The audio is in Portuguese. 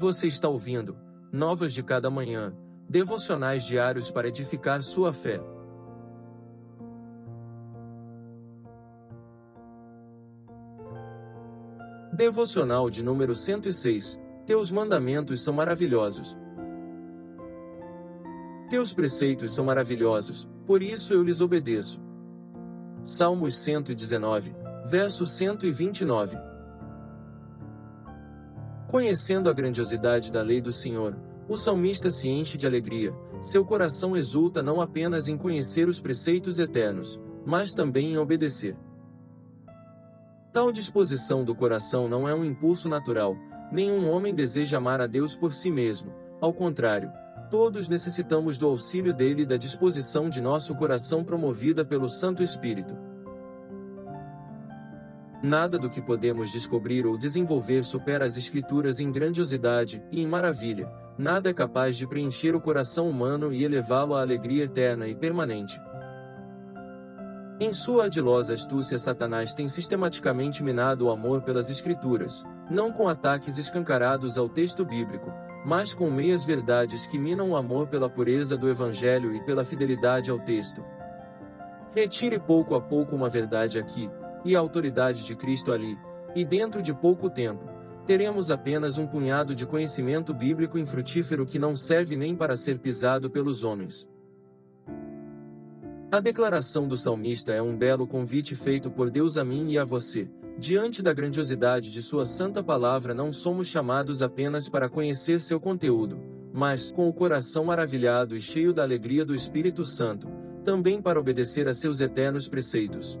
Você está ouvindo Novas de Cada Manhã, devocionais diários para edificar sua fé. Devocional de número 106 Teus mandamentos são maravilhosos. Teus preceitos são maravilhosos, por isso eu lhes obedeço. Salmos 119, verso 129. Conhecendo a grandiosidade da lei do Senhor, o salmista se enche de alegria, seu coração exulta não apenas em conhecer os preceitos eternos, mas também em obedecer. Tal disposição do coração não é um impulso natural, nenhum homem deseja amar a Deus por si mesmo, ao contrário, todos necessitamos do auxílio dele e da disposição de nosso coração promovida pelo Santo Espírito. Nada do que podemos descobrir ou desenvolver supera as Escrituras em grandiosidade e em maravilha. Nada é capaz de preencher o coração humano e elevá-lo à alegria eterna e permanente. Em sua adilosa astúcia, Satanás tem sistematicamente minado o amor pelas Escrituras, não com ataques escancarados ao texto bíblico, mas com meias verdades que minam o amor pela pureza do Evangelho e pela fidelidade ao texto. Retire pouco a pouco uma verdade aqui, e a autoridade de Cristo ali, e dentro de pouco tempo, teremos apenas um punhado de conhecimento bíblico infrutífero que não serve nem para ser pisado pelos homens. A declaração do salmista é um belo convite feito por Deus a mim e a você. Diante da grandiosidade de Sua santa palavra, não somos chamados apenas para conhecer seu conteúdo, mas, com o coração maravilhado e cheio da alegria do Espírito Santo, também para obedecer a seus eternos preceitos.